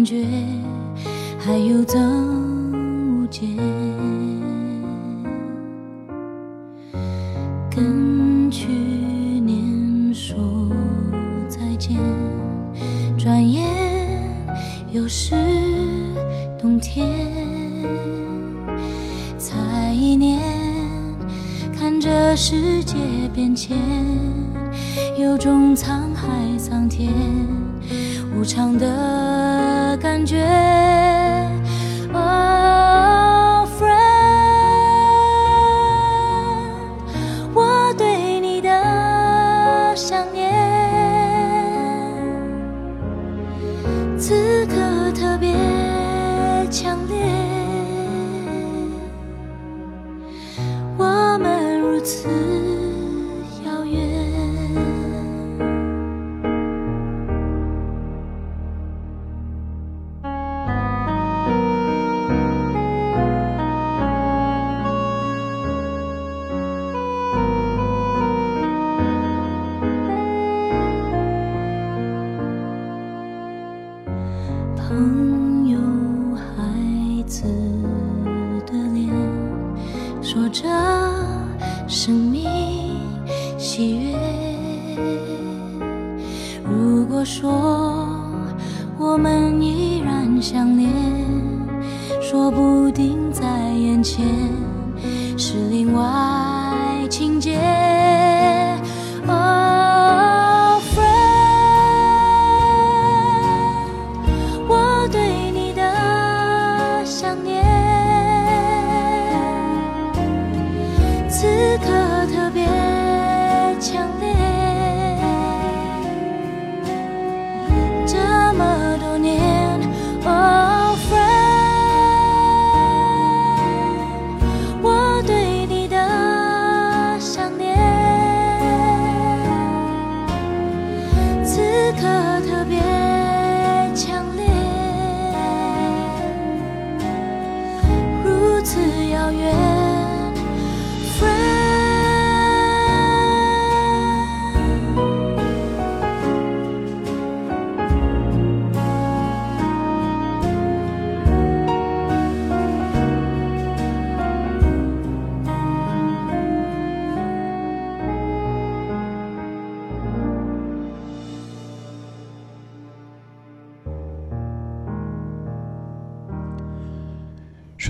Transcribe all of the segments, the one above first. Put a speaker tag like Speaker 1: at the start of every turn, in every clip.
Speaker 1: 感觉还有增无减，跟去年说再见，转眼又是冬天。才一年，看着世界变迁，有种沧海桑田无常的感觉。Oh friend，我对你的想念，此刻特别强烈。我们如此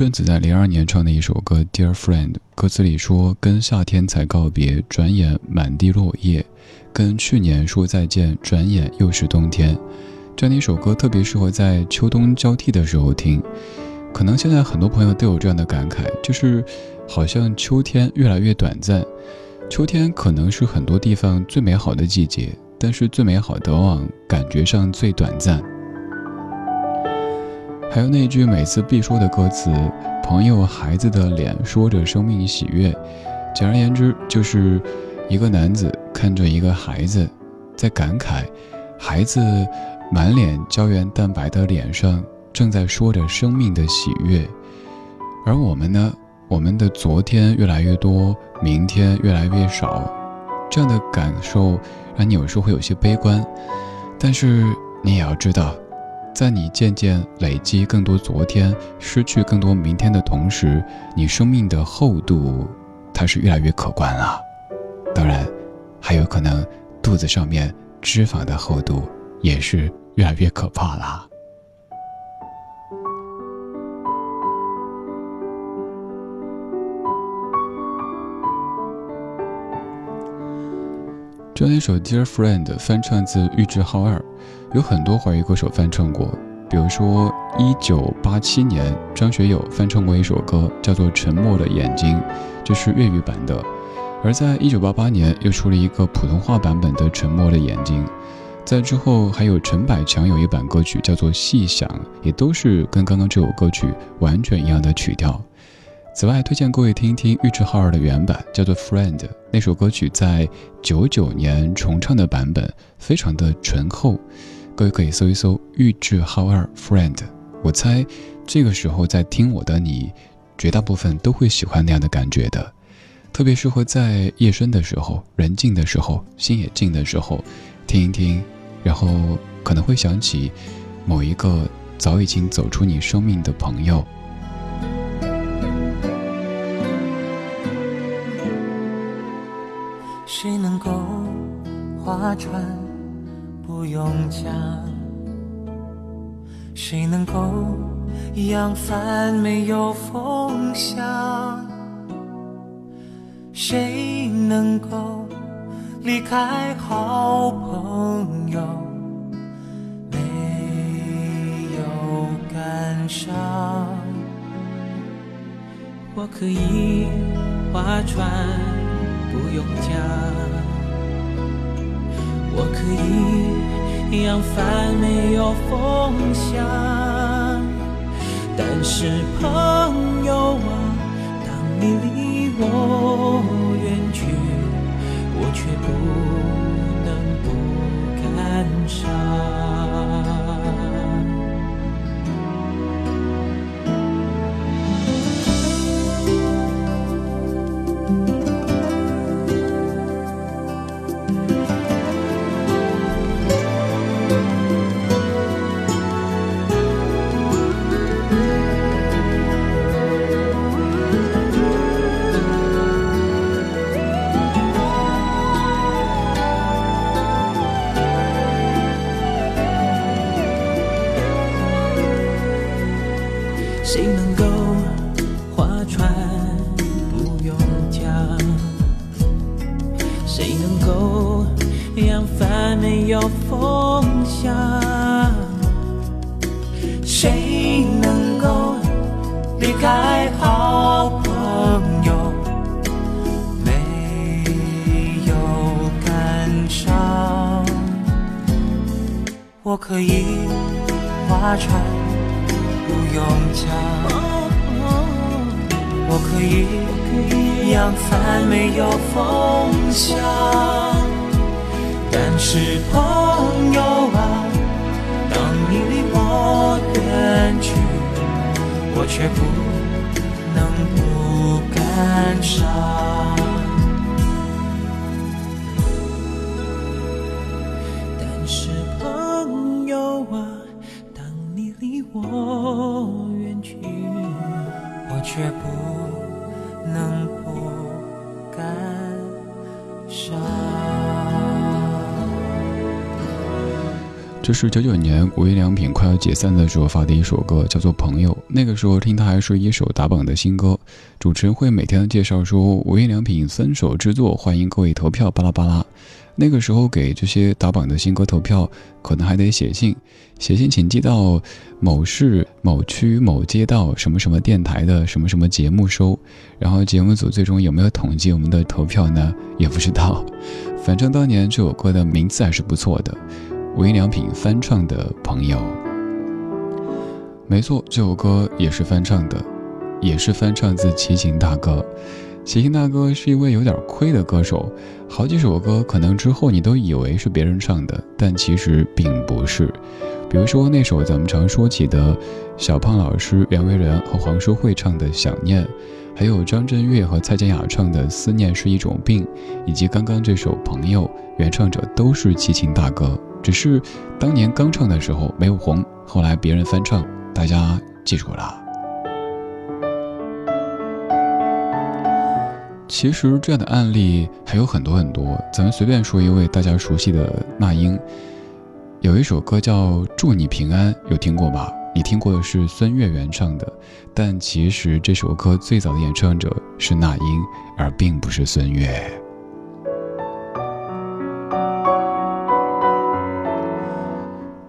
Speaker 2: 顺子在零二年唱的一首歌《Dear Friend》，歌词里说：“跟夏天才告别，转眼满地落叶；跟去年说再见，转眼又是冬天。”这样的一首歌特别适合在秋冬交替的时候听。可能现在很多朋友都有这样的感慨，就是好像秋天越来越短暂。秋天可能是很多地方最美好的季节，但是最美好的往往感觉上最短暂。还有那句每次必说的歌词：“朋友孩子的脸说着生命喜悦。”简而言之，就是一个男子看着一个孩子，在感慨，孩子满脸胶原蛋白的脸上正在说着生命的喜悦。而我们呢，我们的昨天越来越多，明天越来越少，这样的感受让你有时候会有些悲观。但是你也要知道。在你渐渐累积更多昨天，失去更多明天的同时，你生命的厚度，它是越来越可观了。当然，还有可能肚子上面脂肪的厚度也是越来越可怕啦。这一首《Dear Friend》翻唱自玉置浩二，有很多华语歌手翻唱过。比如说一九八七年，张学友翻唱过一首歌，叫做《沉默的眼睛》，这是粤语版的。而在一九八八年，又出了一个普通话版本的《沉默的眼睛》。在之后，还有陈百强有一版歌曲叫做《细想》，也都是跟刚刚这首歌曲完全一样的曲调。此外，推荐各位听一听玉置浩二的原版，叫做《Friend》。那首歌曲在九九年重唱的版本，非常的醇厚。各位可以搜一搜玉置浩二《Friend》。我猜，这个时候在听我的你，绝大部分都会喜欢那样的感觉的。特别适合在夜深的时候、人静的时候、心也静的时候，听一听，然后可能会想起某一个早已经走出你生命的朋友。
Speaker 3: 谁能够划船不用讲？谁能够扬帆没有风向？谁能够离开好朋友没有感伤？
Speaker 4: 我可以划船不用桨，我可以扬帆没有风向，但是朋友啊，当你离。我远去，我却不能不感伤。
Speaker 3: 我可以划船不用桨，我可以扬帆没有风向。但是朋友啊，当你离我远去，我却不能不感伤。
Speaker 2: 这是九九年无印良品快要解散的时候发的一首歌，叫做《朋友》。那个时候听它还是一首打榜的新歌。主持人会每天介绍说无印良品三首之作，欢迎各位投票，巴拉巴拉。那个时候给这些打榜的新歌投票，可能还得写信，写信请寄到某市某区某街道什么什么电台的什么什么节目收，然后节目组最终有没有统计我们的投票呢？也不知道。反正当年这首歌的名字还是不错的，无印良品翻唱的朋友。没错，这首歌也是翻唱的，也是翻唱自齐秦大哥。齐秦大哥是一位有点亏的歌手，好几首歌可能之后你都以为是别人唱的，但其实并不是。比如说那首咱们常说起的小胖老师、袁惟仁和黄淑慧唱的《想念》，还有张震岳和蔡健雅唱的《思念是一种病》，以及刚刚这首《朋友》，原唱者都是齐秦大哥，只是当年刚唱的时候没有红，后来别人翻唱，大家记住了。其实这样的案例还有很多很多，咱们随便说一位大家熟悉的那英，有一首歌叫《祝你平安》，有听过吧？你听过的是孙悦原唱的，但其实这首歌最早的演唱者是那英，而并不是孙悦。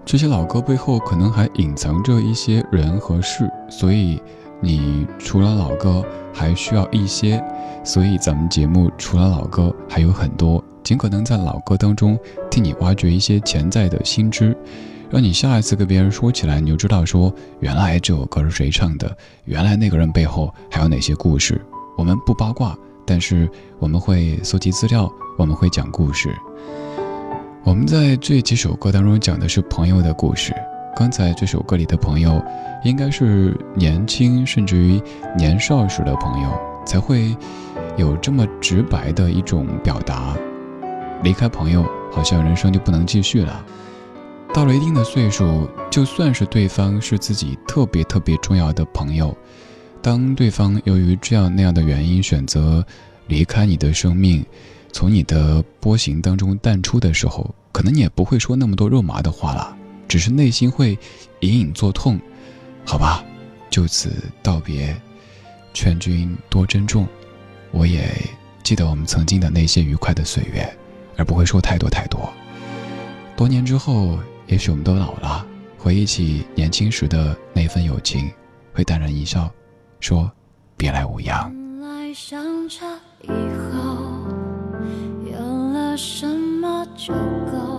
Speaker 2: 这些老歌背后可能还隐藏着一些人和事，所以你除了老歌还需要一些，所以咱们节目除了老歌还有很多，尽可能在老歌当中替你挖掘一些潜在的新知，让你下一次跟别人说起来，你就知道说原来这首歌是谁唱的，原来那个人背后还有哪些故事。我们不八卦，但是我们会搜集资料，我们会讲故事。我们在这几首歌当中讲的是朋友的故事。刚才这首歌里的朋友，应该是年轻甚至于年少时的朋友，才会有这么直白的一种表达。离开朋友，好像人生就不能继续了。到了一定的岁数，就算是对方是自己特别特别重要的朋友，当对方由于这样那样的原因选择离开你的生命。从你的波形当中淡出的时候，可能你也不会说那么多肉麻的话了，只是内心会隐隐作痛。好吧，就此道别，劝君多珍重。我也记得我们曾经的那些愉快的岁月，而不会说太多太多。多年之后，也许我们都老了，回忆起年轻时的那份友情，会淡然一笑，说别来无恙。
Speaker 1: 相差以后，有了什么就够？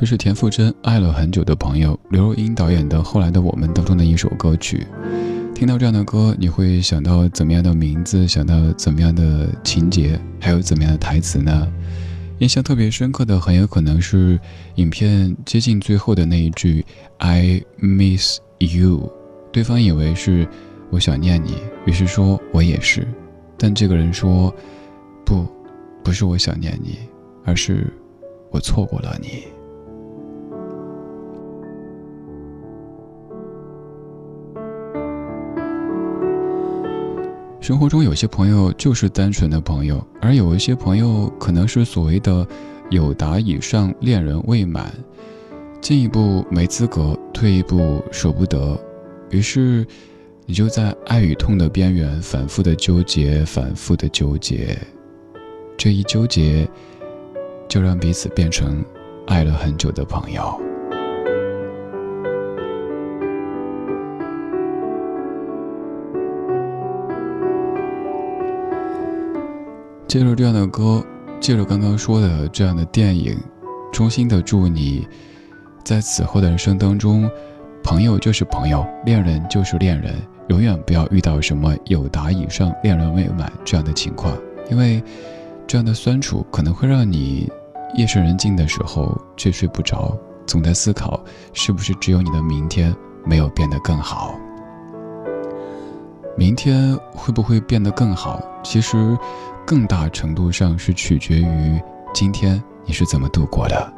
Speaker 2: 这是田馥甄爱了很久的朋友刘若英导演的《后来的我们》当中的一首歌曲。听到这样的歌，你会想到怎么样的名字？想到怎么样的情节？还有怎么样的台词呢？印象特别深刻的，很有可能是影片接近最后的那一句 “I miss you”，对方以为是我想念你，于是说我也是，但这个人说不，不是我想念你，而是我错过了你。生活中有些朋友就是单纯的朋友，而有一些朋友可能是所谓的有达以上恋人未满，进一步没资格，退一步舍不得，于是你就在爱与痛的边缘反复的纠结，反复的纠结，这一纠结，就让彼此变成爱了很久的朋友。借着这样的歌，借着刚刚说的这样的电影，衷心的祝你，在此后的人生当中，朋友就是朋友，恋人就是恋人，永远不要遇到什么有达以上恋人未满这样的情况，因为这样的酸楚可能会让你夜深人静的时候却睡不着，总在思考是不是只有你的明天没有变得更好。明天会不会变得更好？其实。更大程度上是取决于今天你是怎么度过的。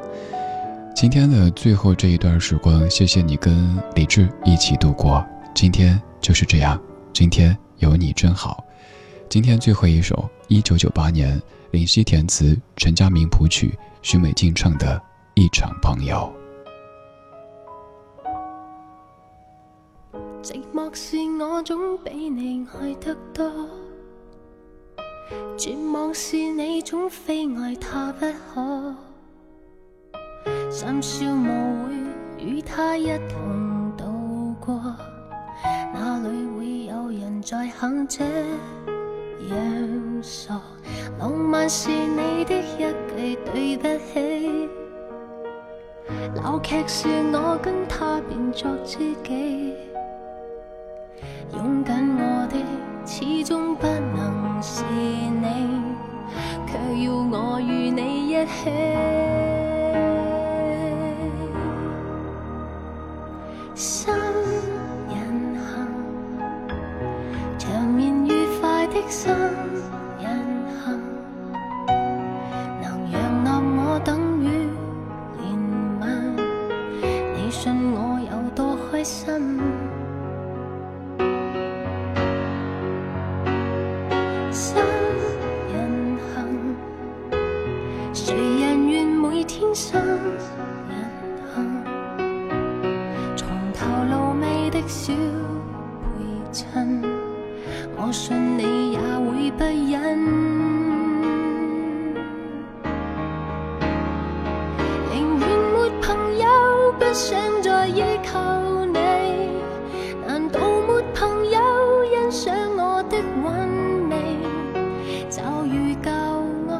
Speaker 2: 今天的最后这一段时光，谢谢你跟李志一起度过。今天就是这样，今天有你真好。今天最后一首，一九九八年林夕填词，陈佳明谱曲，许美静唱的《一场朋友》。
Speaker 5: 寂寞是我总比你爱得多。绝望是你总非爱他不可，深宵无会与他一同度过，哪里会有人再肯这样傻？浪漫是你的一句对不起，闹剧是我跟他变作知己，拥紧我的始终不能。是你，却要我与你一起。心人行，长眠愉快的心的小陪衬，我信你也会不忍。宁愿没朋友，不想再依靠你。难道没朋友欣赏我的韵味？就如旧爱，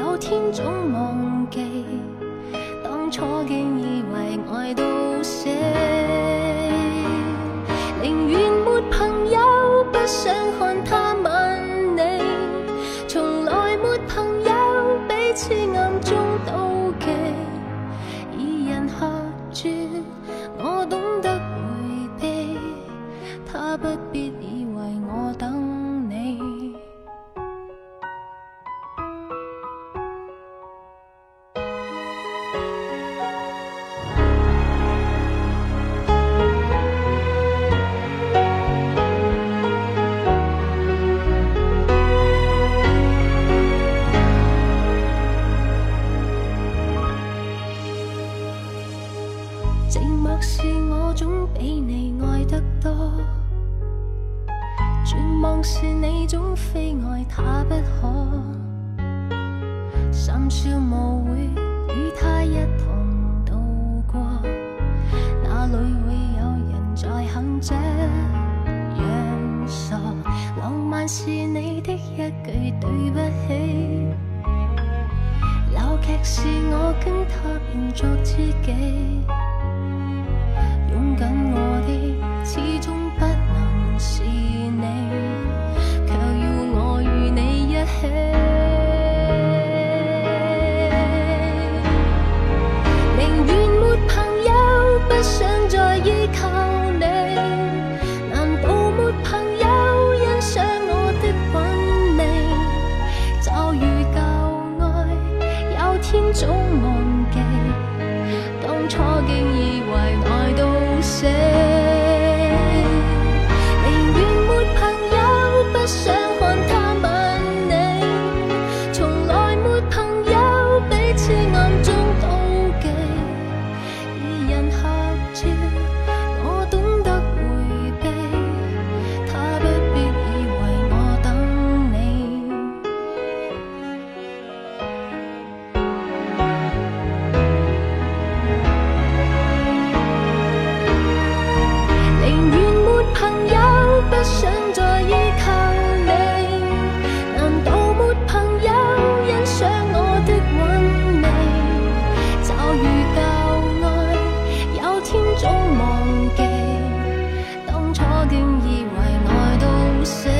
Speaker 5: 有天总忘。这样傻，浪漫是你的一句对不起，闹剧是我跟他变作知己。拥紧我 say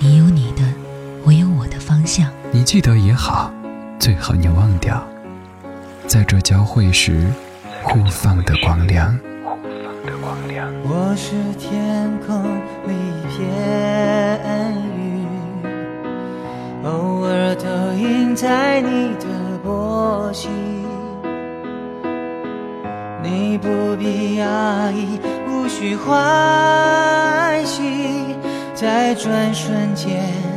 Speaker 6: 你有你的，我有我的方向。
Speaker 2: 你记得也好，最好你忘掉，在这交汇时互放的光亮。
Speaker 3: 我是天空里一片云，偶尔投影在你的波心。你不必压抑，无需欢喜。在转瞬间